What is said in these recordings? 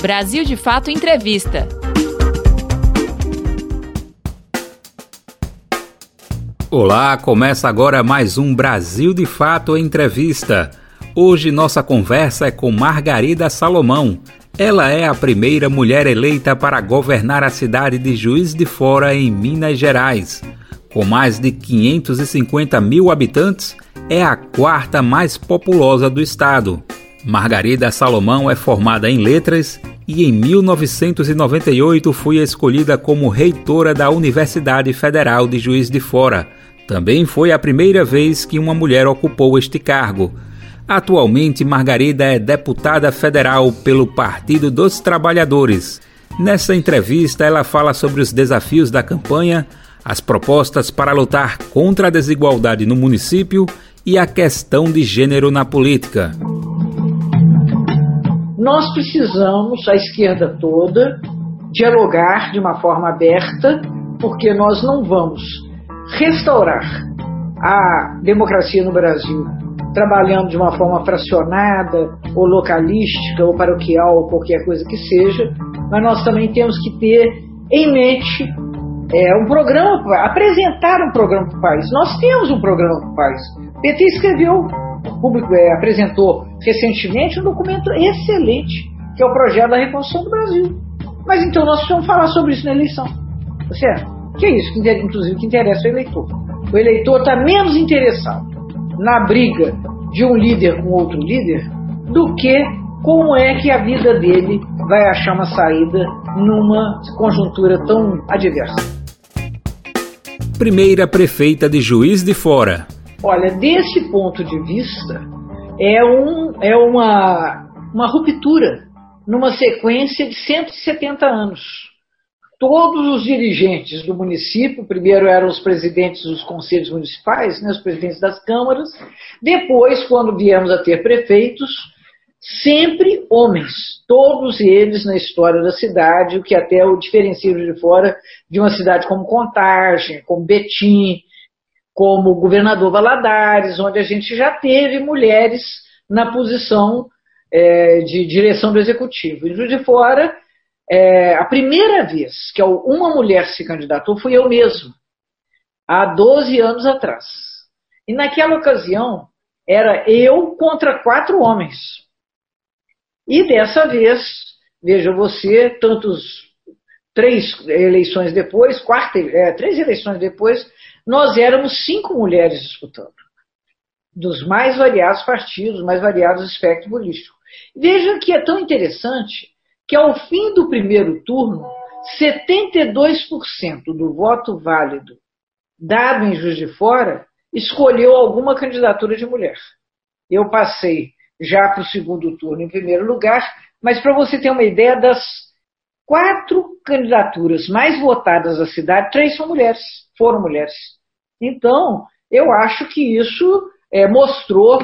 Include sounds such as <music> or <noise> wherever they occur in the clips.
Brasil de Fato Entrevista. Olá, começa agora mais um Brasil de Fato Entrevista. Hoje nossa conversa é com Margarida Salomão. Ela é a primeira mulher eleita para governar a cidade de Juiz de Fora, em Minas Gerais. Com mais de 550 mil habitantes, é a quarta mais populosa do estado. Margarida Salomão é formada em letras e em 1998 foi escolhida como reitora da Universidade Federal de Juiz de Fora. Também foi a primeira vez que uma mulher ocupou este cargo. Atualmente, Margarida é deputada federal pelo Partido dos Trabalhadores. Nessa entrevista, ela fala sobre os desafios da campanha, as propostas para lutar contra a desigualdade no município e a questão de gênero na política. Nós precisamos, a esquerda toda, dialogar de uma forma aberta, porque nós não vamos restaurar a democracia no Brasil trabalhando de uma forma fracionada, ou localística, ou paroquial, ou qualquer coisa que seja, mas nós também temos que ter em mente é, um programa, apresentar um programa para o país. Nós temos um programa para o país. PT escreveu público é, apresentou recentemente um documento excelente, que é o projeto da reconstrução do Brasil. Mas então nós precisamos falar sobre isso na eleição. Tá certo? Que é isso, que, inclusive, que interessa o eleitor. O eleitor está menos interessado na briga de um líder com outro líder do que como é que a vida dele vai achar uma saída numa conjuntura tão adversa. Primeira prefeita de Juiz de Fora, Olha, desse ponto de vista, é, um, é uma, uma ruptura numa sequência de 170 anos. Todos os dirigentes do município, primeiro eram os presidentes dos conselhos municipais, né, os presidentes das câmaras, depois, quando viemos a ter prefeitos, sempre homens, todos eles na história da cidade, o que até o diferencia de fora de uma cidade como Contagem, como Betim, como o governador Valadares, onde a gente já teve mulheres na posição é, de direção do executivo. Juiz de Fora, é, a primeira vez que uma mulher se candidatou fui eu mesmo, há 12 anos atrás. E naquela ocasião, era eu contra quatro homens. E dessa vez, veja você, tantos três eleições depois, quarta, é, três eleições depois, nós éramos cinco mulheres disputando, dos mais variados partidos, mais variados espectros políticos. Veja que é tão interessante que ao fim do primeiro turno, 72% do voto válido dado em Juiz de Fora escolheu alguma candidatura de mulher. Eu passei já para o segundo turno em primeiro lugar, mas para você ter uma ideia das quatro candidaturas mais votadas da cidade, três são mulheres, foram mulheres. Então, eu acho que isso é, mostrou,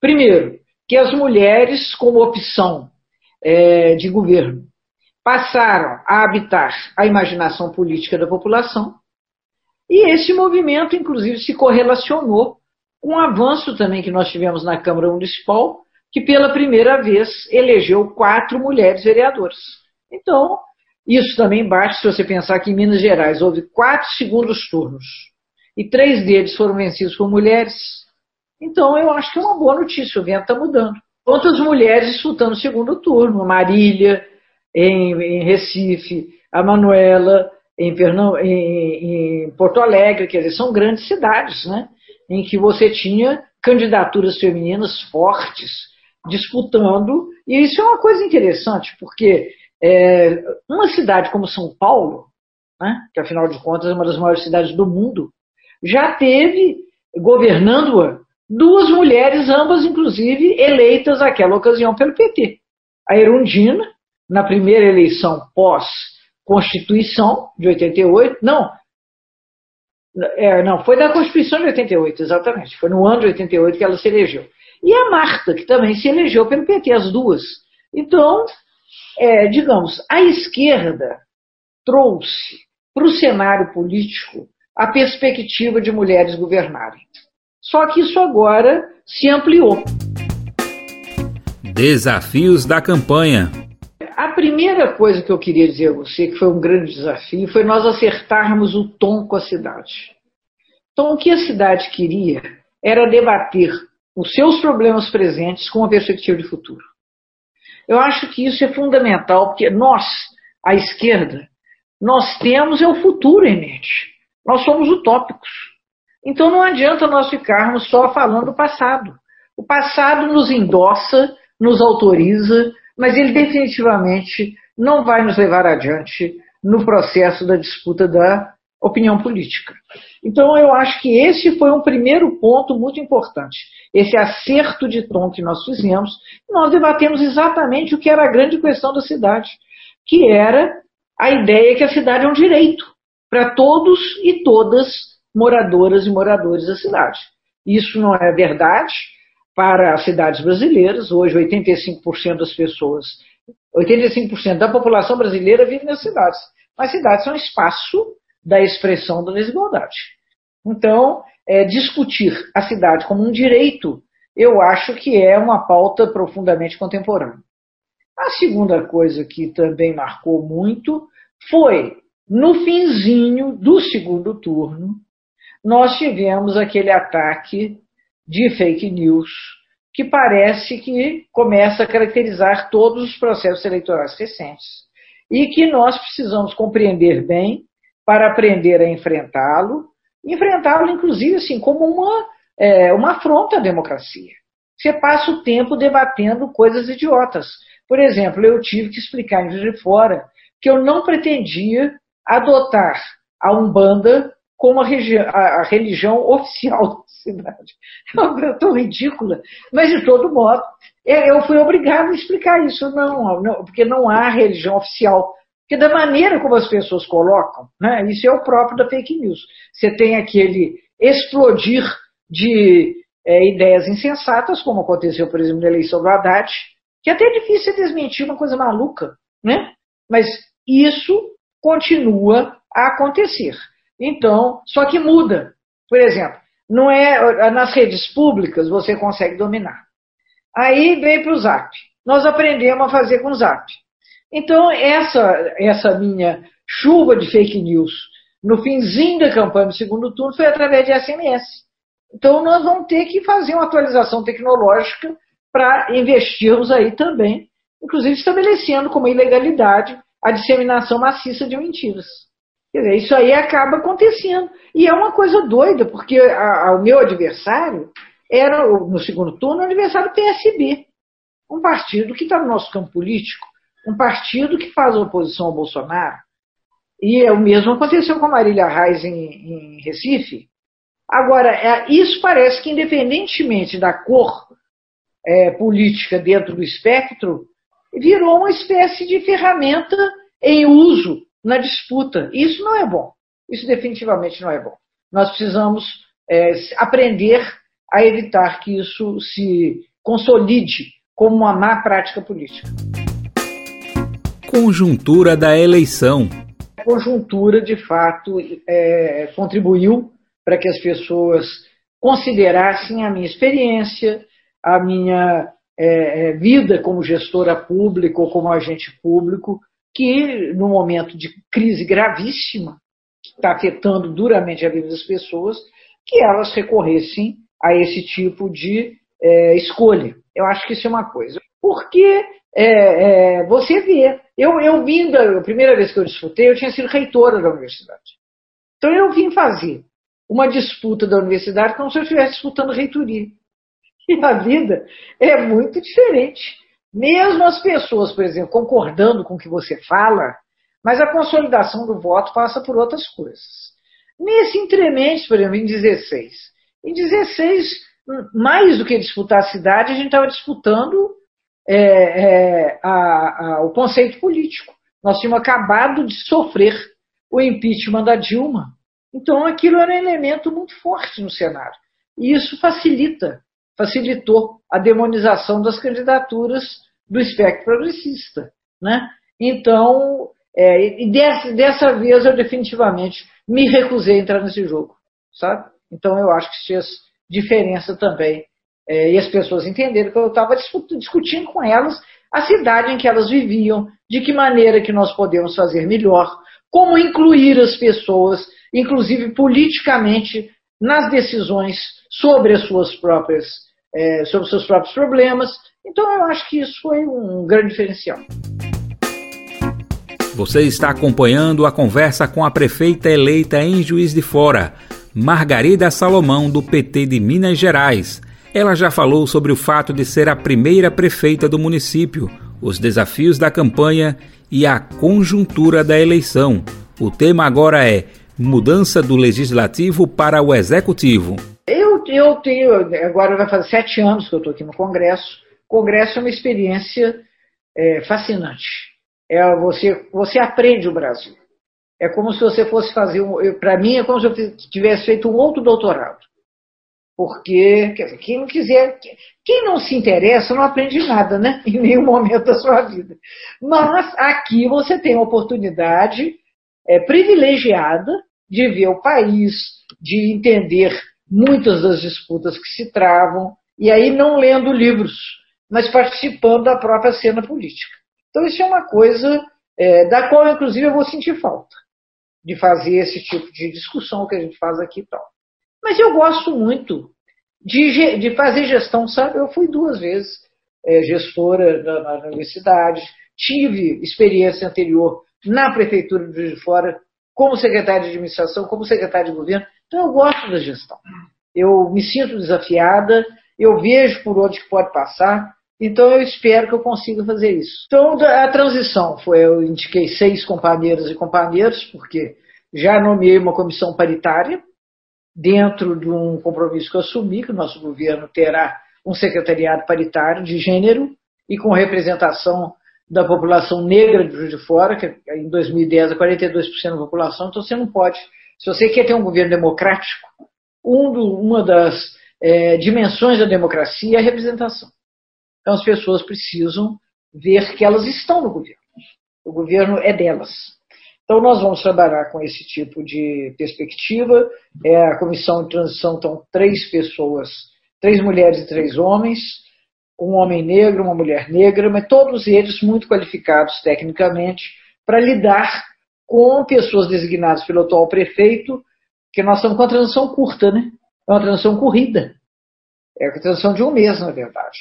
primeiro, que as mulheres, como opção é, de governo, passaram a habitar a imaginação política da população, e esse movimento, inclusive, se correlacionou com o avanço também que nós tivemos na Câmara Municipal, que pela primeira vez elegeu quatro mulheres vereadoras. Então, isso também bate se você pensar que em Minas Gerais houve quatro segundos turnos e três deles foram vencidos por mulheres. Então eu acho que é uma boa notícia, o vento está mudando. Quantas mulheres disputando o segundo turno? A Marília, em, em Recife, a Manuela, em, em, em, Porto Alegre, quer dizer, são grandes cidades, né? Em que você tinha candidaturas femininas fortes disputando, e isso é uma coisa interessante, porque é, uma cidade como São Paulo, né, que afinal de contas é uma das maiores cidades do mundo, já teve, governando-a, duas mulheres, ambas inclusive eleitas naquela ocasião pelo PT. A Erundina, na primeira eleição pós-Constituição de 88, não, é, não, foi da Constituição de 88, exatamente, foi no ano de 88 que ela se elegeu. E a Marta, que também se elegeu pelo PT, as duas. Então, é, digamos, a esquerda trouxe para o cenário político a perspectiva de mulheres governarem. Só que isso agora se ampliou. Desafios da campanha. A primeira coisa que eu queria dizer a você, que foi um grande desafio, foi nós acertarmos o tom com a cidade. Então, o que a cidade queria era debater os seus problemas presentes com uma perspectiva de futuro. Eu acho que isso é fundamental, porque nós, a esquerda, nós temos é o futuro em mente. Nós somos utópicos. Então não adianta nós ficarmos só falando do passado. O passado nos endossa, nos autoriza, mas ele definitivamente não vai nos levar adiante no processo da disputa da opinião política. Então, eu acho que esse foi um primeiro ponto muito importante. Esse acerto de tom que nós fizemos, nós debatemos exatamente o que era a grande questão da cidade, que era a ideia que a cidade é um direito para todos e todas moradoras e moradores da cidade. Isso não é verdade para as cidades brasileiras. Hoje, 85% das pessoas, 85% da população brasileira vive nas cidades. Mas cidades são espaço da expressão da desigualdade. Então, é, discutir a cidade como um direito, eu acho que é uma pauta profundamente contemporânea. A segunda coisa que também marcou muito foi no finzinho do segundo turno, nós tivemos aquele ataque de fake news que parece que começa a caracterizar todos os processos eleitorais recentes e que nós precisamos compreender bem para aprender a enfrentá-lo, enfrentá-lo, inclusive, assim, como uma, é, uma afronta à democracia. Você passa o tempo debatendo coisas idiotas. Por exemplo, eu tive que explicar em de Fora que eu não pretendia adotar a Umbanda como a, a, a religião <laughs> oficial da cidade. É uma coisa tão ridícula, mas de todo modo, é, eu fui obrigado a explicar isso, não, não, porque não há religião oficial. Porque da maneira como as pessoas colocam, né, isso é o próprio da fake news. Você tem aquele explodir de é, ideias insensatas, como aconteceu, por exemplo, na eleição do Haddad, que é até difícil desmentir uma coisa maluca, né? Mas isso continua a acontecer. Então, só que muda. Por exemplo, não é nas redes públicas você consegue dominar. Aí veio para o Zap. Nós aprendemos a fazer com o Zap. Então, essa, essa minha chuva de fake news no finzinho da campanha do segundo turno foi através de SMS. Então, nós vamos ter que fazer uma atualização tecnológica para investirmos aí também, inclusive estabelecendo como ilegalidade a disseminação maciça de mentiras. Quer dizer, isso aí acaba acontecendo. E é uma coisa doida, porque a, a, o meu adversário era, no segundo turno, o adversário PSB, um partido que está no nosso campo político um partido que faz oposição ao Bolsonaro, e é o mesmo aconteceu com a Marília Reis em, em Recife. Agora, é, isso parece que, independentemente da cor é, política dentro do espectro, virou uma espécie de ferramenta em uso na disputa. Isso não é bom. Isso definitivamente não é bom. Nós precisamos é, aprender a evitar que isso se consolide como uma má prática política. Conjuntura da eleição. A conjuntura, de fato, é, contribuiu para que as pessoas considerassem a minha experiência, a minha é, é, vida como gestora pública ou como agente público, que no momento de crise gravíssima, que está afetando duramente a vida das pessoas, que elas recorressem a esse tipo de é, escolha. Eu acho que isso é uma coisa. Porque é, é, você vê eu, eu vim da a primeira vez que eu disputei, eu tinha sido reitora da universidade. Então eu vim fazer uma disputa da universidade como se eu estivesse disputando reitoria. E a vida é muito diferente. Mesmo as pessoas, por exemplo, concordando com o que você fala, mas a consolidação do voto passa por outras coisas. Nesse entremente, por exemplo, em 16. Em 16, mais do que disputar a cidade, a gente estava disputando é, é, a, a, o conceito político. Nós tínhamos acabado de sofrer o impeachment da Dilma. Então aquilo era um elemento muito forte no cenário. E isso facilita, facilitou a demonização das candidaturas do espectro progressista. Né? Então, é, e dessa, dessa vez eu definitivamente me recusei a entrar nesse jogo. Sabe? Então eu acho que fez diferença também é, e as pessoas entenderam que eu estava discutindo com elas a cidade em que elas viviam, de que maneira que nós podemos fazer melhor, como incluir as pessoas, inclusive politicamente, nas decisões sobre as suas próprias, é, sobre os seus próprios problemas. Então eu acho que isso foi um grande diferencial. Você está acompanhando a conversa com a prefeita eleita em Juiz de Fora, Margarida Salomão, do PT de Minas Gerais. Ela já falou sobre o fato de ser a primeira prefeita do município, os desafios da campanha e a conjuntura da eleição. O tema agora é mudança do legislativo para o executivo. Eu, eu tenho, agora vai fazer sete anos que eu estou aqui no Congresso. O Congresso é uma experiência é, fascinante. É, você, você aprende o Brasil. É como se você fosse fazer, um, para mim, é como se eu tivesse feito um outro doutorado. Porque dizer, quem não quiser, quem não se interessa não aprende nada, né? Em nenhum momento da sua vida. Mas aqui você tem a oportunidade é, privilegiada de ver o país, de entender muitas das disputas que se travam, e aí não lendo livros, mas participando da própria cena política. Então, isso é uma coisa é, da qual, inclusive, eu vou sentir falta de fazer esse tipo de discussão que a gente faz aqui e tal. Mas eu gosto muito de, de fazer gestão, sabe? Eu fui duas vezes é, gestora na, na, universidade, tive experiência anterior na prefeitura Juiz de Fora como secretário de administração, como secretário de governo. Então eu gosto da gestão. Eu me sinto desafiada, eu vejo por onde pode passar, então eu espero que eu consiga fazer isso. Então a transição foi, eu indiquei seis companheiras e companheiros, porque já nomeei uma comissão paritária, dentro de um compromisso que eu assumi, que o nosso governo terá um secretariado paritário de gênero e com representação da população negra de Juiz de Fora, que em 2010 é 42% da população, então você não pode, se você quer ter um governo democrático, um do, uma das é, dimensões da democracia é a representação. Então as pessoas precisam ver que elas estão no governo. O governo é delas. Então nós vamos trabalhar com esse tipo de perspectiva. É, a comissão de transição estão três pessoas, três mulheres e três homens, um homem negro, uma mulher negra, mas todos eles muito qualificados tecnicamente para lidar com pessoas designadas pelo atual prefeito, que nós estamos com a transição curta, né? É uma transição corrida. É a transição de um mês, na verdade.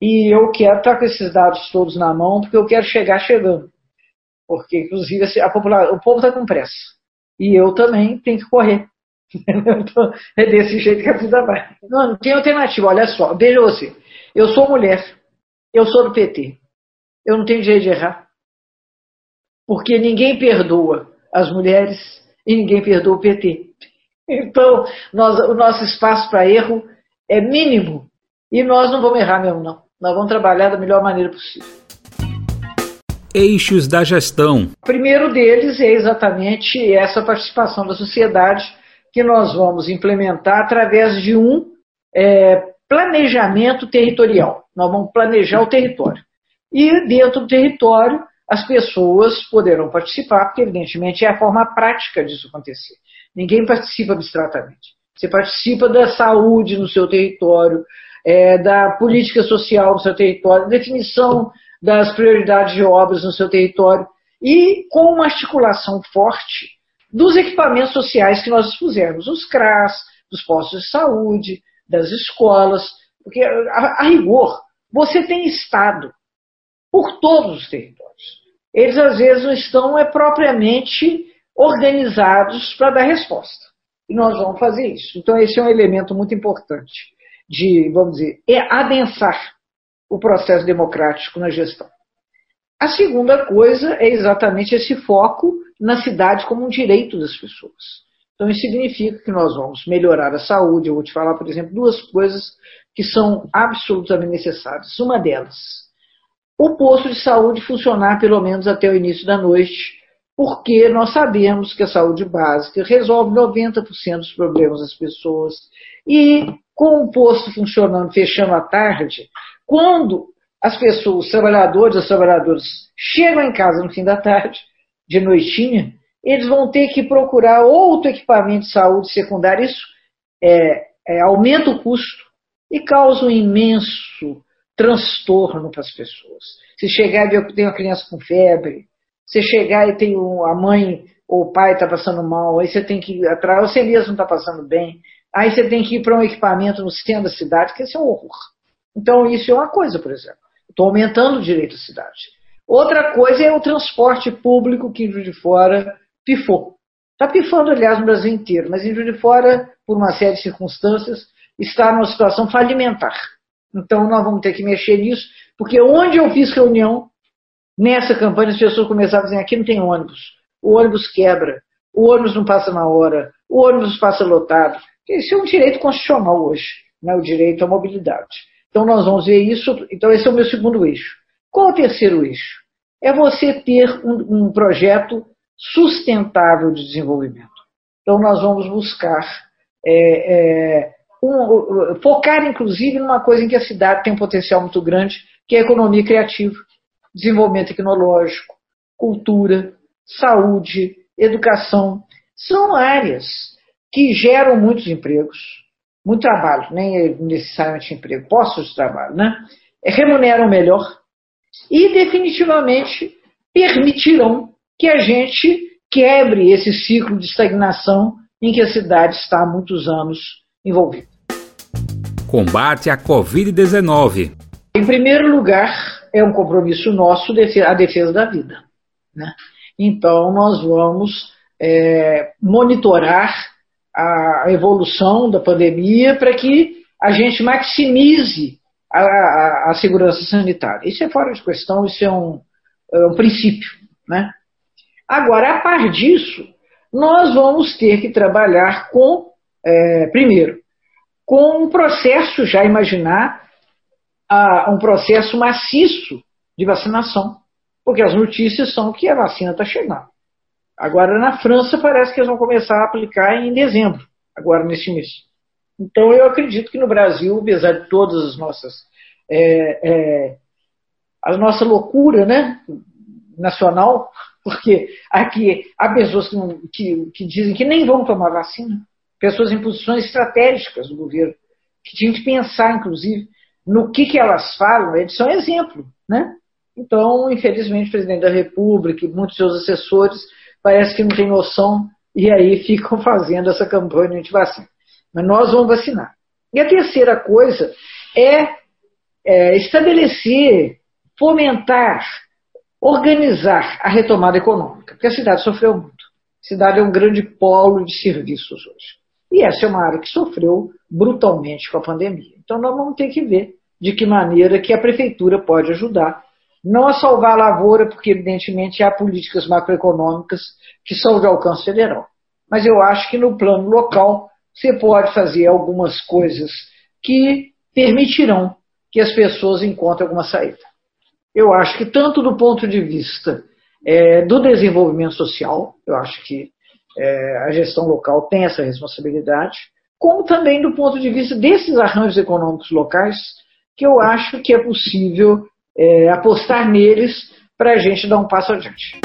E eu quero estar com esses dados todos na mão, porque eu quero chegar chegando. Porque, inclusive, assim, a população, o povo está com pressa. E eu também tenho que correr. <laughs> então, é desse jeito que a vida vai. Não, não tem alternativa. Olha só, veja você. Eu sou mulher. Eu sou do PT. Eu não tenho direito de errar. Porque ninguém perdoa as mulheres e ninguém perdoa o PT. Então, nós, o nosso espaço para erro é mínimo. E nós não vamos errar mesmo, não. Nós vamos trabalhar da melhor maneira possível. Eixos da gestão. O primeiro deles é exatamente essa participação da sociedade que nós vamos implementar através de um é, planejamento territorial. Nós vamos planejar o território. E dentro do território, as pessoas poderão participar, porque, evidentemente, é a forma prática disso acontecer. Ninguém participa abstratamente. Você participa da saúde no seu território, é, da política social no seu território, definição das prioridades de obras no seu território e com uma articulação forte dos equipamentos sociais que nós expusemos, os CRAS, dos postos de saúde, das escolas, porque a, a rigor você tem Estado por todos os territórios. Eles às vezes não estão é, propriamente organizados para dar resposta. E nós vamos fazer isso. Então, esse é um elemento muito importante de, vamos dizer, é adensar o processo democrático na gestão. A segunda coisa é exatamente esse foco na cidade como um direito das pessoas. Então, isso significa que nós vamos melhorar a saúde. Eu vou te falar, por exemplo, duas coisas que são absolutamente necessárias. Uma delas, o posto de saúde funcionar pelo menos até o início da noite, porque nós sabemos que a saúde básica resolve 90% dos problemas das pessoas. E com o posto funcionando, fechando à tarde, quando as pessoas, os trabalhadores, as trabalhadoras chegam em casa no fim da tarde, de noitinha, eles vão ter que procurar outro equipamento de saúde secundário. Isso é, é, aumenta o custo e causa um imenso transtorno para as pessoas. Se chegar e tem uma criança com febre, se chegar e tem a mãe ou o pai está passando mal, aí você tem que ir atrás, você mesmo está passando bem, aí você tem que ir para um equipamento no centro da cidade, que esse é um horror. Então, isso é uma coisa, por exemplo. Estou aumentando o direito à cidade. Outra coisa é o transporte público que em Juiz de Fora pifou. Está pifando, aliás, no Brasil inteiro, mas em Juiz de Fora, por uma série de circunstâncias, está numa situação falimentar. Então, nós vamos ter que mexer nisso, porque onde eu fiz reunião, nessa campanha, as pessoas começaram a dizer: aqui não tem ônibus, o ônibus quebra, o ônibus não passa na hora, o ônibus passa lotado. Isso é um direito constitucional hoje, né, o direito à mobilidade. Então, nós vamos ver isso. Então, esse é o meu segundo eixo. Qual o terceiro eixo? É você ter um, um projeto sustentável de desenvolvimento. Então, nós vamos buscar é, é, um, focar, inclusive, numa coisa em que a cidade tem um potencial muito grande, que é a economia criativa, desenvolvimento tecnológico, cultura, saúde, educação. São áreas que geram muitos empregos, muito trabalho, nem necessariamente emprego, postos de trabalho, né? remuneram melhor e definitivamente permitirão que a gente quebre esse ciclo de estagnação em que a cidade está há muitos anos envolvida. Combate à Covid-19. Em primeiro lugar, é um compromisso nosso a defesa da vida. Né? Então, nós vamos é, monitorar a evolução da pandemia para que a gente maximize a, a, a, segurança sanitária. Isso é fora de questão, isso é um, é um princípio. Né? Agora, a par disso, nós vamos ter que trabalhar com, é, primeiro, com um processo, já imaginar, uh, um processo maciço de vacinação, porque as notícias são que a vacina está chegando. Agora, na França, parece que eles vão começar a aplicar em dezembro, agora neste mês. Então, eu acredito que no Brasil, apesar de todas as nossas. É, é, a nossa loucura né, nacional, <laughs> porque aqui há pessoas que, que, que dizem que nem vão tomar vacina, pessoas em posições estratégicas do governo, que tinham que pensar, inclusive, no que, que elas falam, eles são exemplo. Né? Então, infelizmente, o presidente da República e muitos seus assessores parece que não tem noção e aí <laughs> ficam fazendo essa campanha anti-vacina. Mas nós vamos vacinar. E a terceira coisa é, é estabelecer, fomentar, organizar a retomada econômica, porque a cidade sofreu muito. A cidade é um grande polo de serviços hoje. E essa é uma área que sofreu brutalmente com a pandemia. Então nós vamos ter que ver de que maneira que a prefeitura pode ajudar não a salvar a lavoura, porque evidentemente há políticas macroeconômicas que são de alcance federal. Mas eu acho que no plano local você pode fazer algumas coisas que permitirão que as pessoas encontrem alguma saída. Eu acho que tanto do ponto de vista é, do desenvolvimento social, eu acho que é, a gestão local tem essa responsabilidade, como também do ponto de vista desses arranjos econômicos locais, que eu acho que é possível é, apostar neles para a gente dar um passo adiante.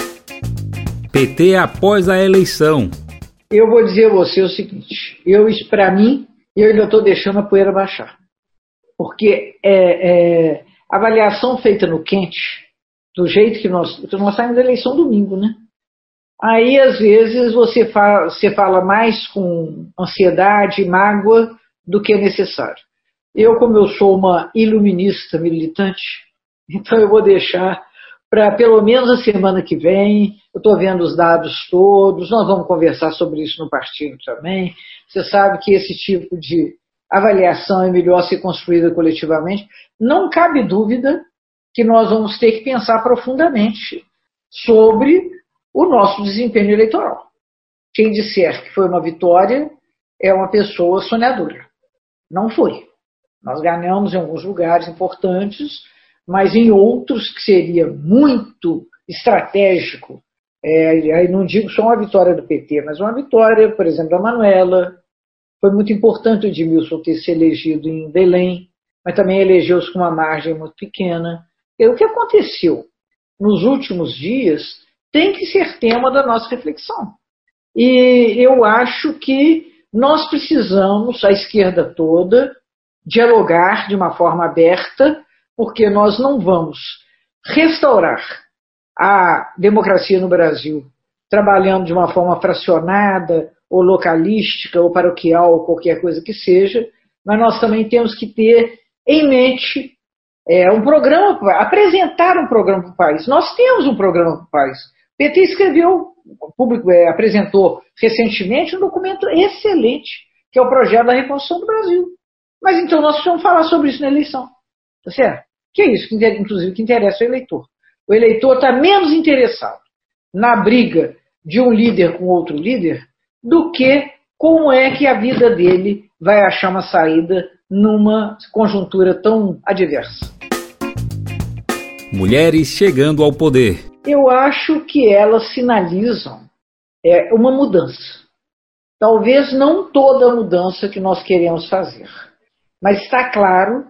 PT após a eleição. Eu vou dizer a você o seguinte: eu, para mim, eu ainda estou deixando a poeira baixar. Porque é, é, a avaliação feita no quente, do jeito que nós. Nós saímos da eleição domingo, né? Aí, às vezes, você fala, você fala mais com ansiedade e mágoa do que é necessário. Eu, como eu sou uma iluminista militante, então eu vou deixar para pelo menos a semana que vem. Eu estou vendo os dados todos, nós vamos conversar sobre isso no partido também. Você sabe que esse tipo de avaliação é melhor ser construída coletivamente. Não cabe dúvida que nós vamos ter que pensar profundamente sobre o nosso desempenho eleitoral. Quem disser que foi uma vitória é uma pessoa sonhadora. Não foi. Nós ganhamos em alguns lugares importantes, mas em outros que seria muito estratégico, é, não digo só uma vitória do PT, mas uma vitória, por exemplo, da Manuela. Foi muito importante o Edmilson ter se elegido em Belém, mas também elegeu-se com uma margem muito pequena. E o que aconteceu nos últimos dias tem que ser tema da nossa reflexão. E eu acho que nós precisamos, a esquerda toda, dialogar de uma forma aberta porque nós não vamos restaurar a democracia no Brasil trabalhando de uma forma fracionada, ou localística, ou paroquial, ou qualquer coisa que seja, mas nós também temos que ter em mente é, um programa, apresentar um programa para o país. Nós temos um programa para o país. O PT escreveu, público é, apresentou recentemente um documento excelente, que é o projeto da reconstrução do Brasil. Mas então nós precisamos falar sobre isso na eleição. Tá certo? Que é isso, que, inclusive, que interessa o eleitor. O eleitor está menos interessado na briga de um líder com outro líder do que como é que a vida dele vai achar uma saída numa conjuntura tão adversa. Mulheres chegando ao poder. Eu acho que elas sinalizam é, uma mudança. Talvez não toda a mudança que nós queremos fazer, mas está claro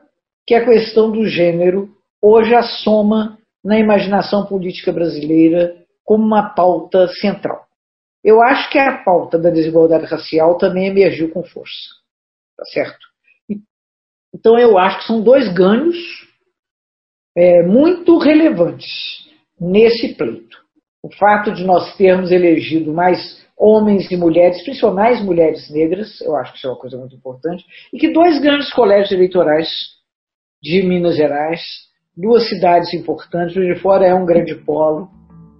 que a questão do gênero hoje assoma na imaginação política brasileira como uma pauta central. Eu acho que a pauta da desigualdade racial também emergiu com força. Tá certo? Então eu acho que são dois ganhos é, muito relevantes nesse pleito. O fato de nós termos elegido mais homens e mulheres, principalmente mulheres negras, eu acho que isso é uma coisa muito importante, e que dois grandes colégios eleitorais de Minas Gerais, duas cidades importantes, onde fora é um grande polo,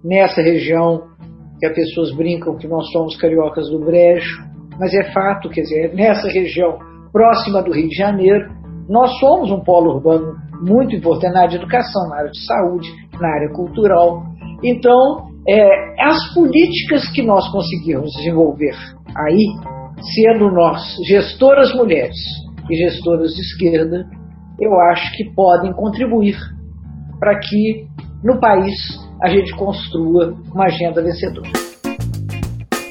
nessa região que as pessoas brincam que nós somos cariocas do Brejo, mas é fato, quer dizer, nessa região próxima do Rio de Janeiro, nós somos um polo urbano muito importante na área de educação, na área de saúde, na área cultural. Então, é, as políticas que nós conseguirmos desenvolver aí, sendo nós gestoras mulheres e gestoras de esquerda, eu acho que podem contribuir para que no país a gente construa uma agenda vencedora.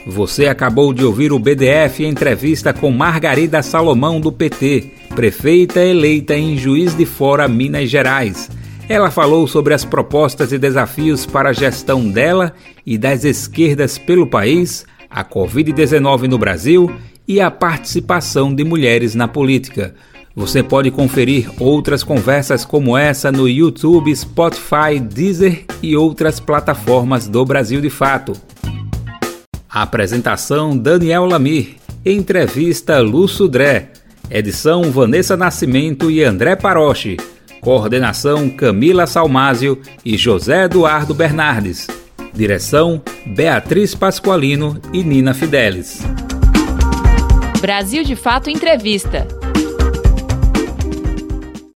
Você acabou de ouvir o BDF em entrevista com Margarida Salomão, do PT, prefeita eleita em Juiz de Fora, Minas Gerais. Ela falou sobre as propostas e desafios para a gestão dela e das esquerdas pelo país, a Covid-19 no Brasil e a participação de mulheres na política. Você pode conferir outras conversas como essa no YouTube, Spotify, Deezer e outras plataformas do Brasil de Fato. Apresentação Daniel Lamir. Entrevista Lu Sudré. Edição Vanessa Nascimento e André Paroche. Coordenação Camila Salmásio e José Eduardo Bernardes. Direção Beatriz Pasqualino e Nina Fidelis. Brasil de Fato Entrevista